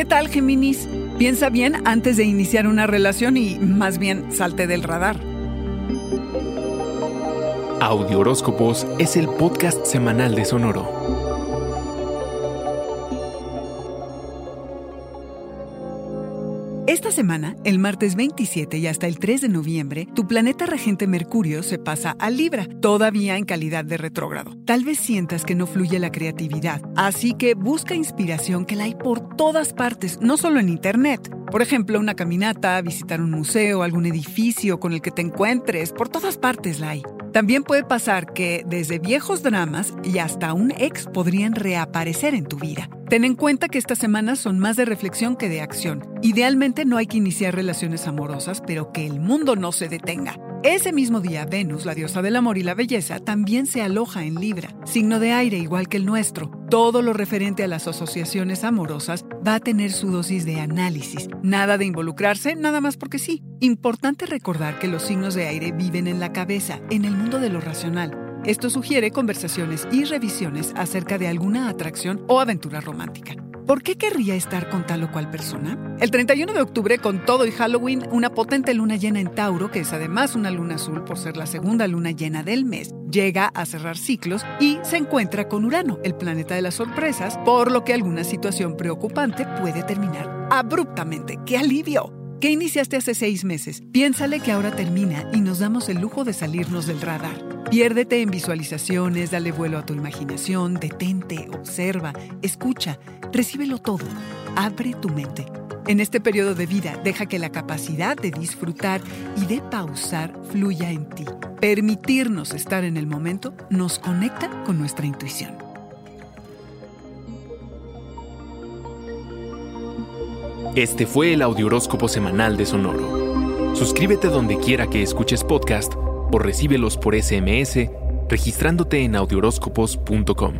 ¿Qué tal, Géminis? Piensa bien antes de iniciar una relación y más bien salte del radar. Audio Horóscopos es el podcast semanal de Sonoro. Esta semana, el martes 27 y hasta el 3 de noviembre, tu planeta regente Mercurio se pasa a Libra, todavía en calidad de retrógrado. Tal vez sientas que no fluye la creatividad, así que busca inspiración que la hay por todas partes, no solo en Internet. Por ejemplo, una caminata, visitar un museo, algún edificio con el que te encuentres, por todas partes la hay. También puede pasar que desde viejos dramas y hasta un ex podrían reaparecer en tu vida. Ten en cuenta que estas semanas son más de reflexión que de acción. Idealmente no hay que iniciar relaciones amorosas, pero que el mundo no se detenga. Ese mismo día, Venus, la diosa del amor y la belleza, también se aloja en Libra, signo de aire igual que el nuestro. Todo lo referente a las asociaciones amorosas va a tener su dosis de análisis. Nada de involucrarse, nada más porque sí. Importante recordar que los signos de aire viven en la cabeza, en el mundo de lo racional. Esto sugiere conversaciones y revisiones acerca de alguna atracción o aventura romántica. ¿Por qué querría estar con tal o cual persona? El 31 de octubre, con todo y Halloween, una potente luna llena en Tauro, que es además una luna azul por ser la segunda luna llena del mes, llega a cerrar ciclos y se encuentra con Urano, el planeta de las sorpresas, por lo que alguna situación preocupante puede terminar abruptamente. ¡Qué alivio! ¿Qué iniciaste hace seis meses? Piénsale que ahora termina y nos damos el lujo de salirnos del radar. Piérdete en visualizaciones, dale vuelo a tu imaginación, detente, observa, escucha, recíbelo todo. Abre tu mente. En este periodo de vida, deja que la capacidad de disfrutar y de pausar fluya en ti. Permitirnos estar en el momento nos conecta con nuestra intuición. Este fue el Audioróscopo semanal de Sonoro. Suscríbete donde quiera que escuches podcast o recíbelos por SMS registrándote en audioróscopos.com.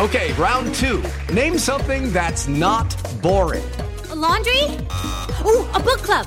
Okay, round two. Name something that's not boring. A laundry? Ooh, a book club.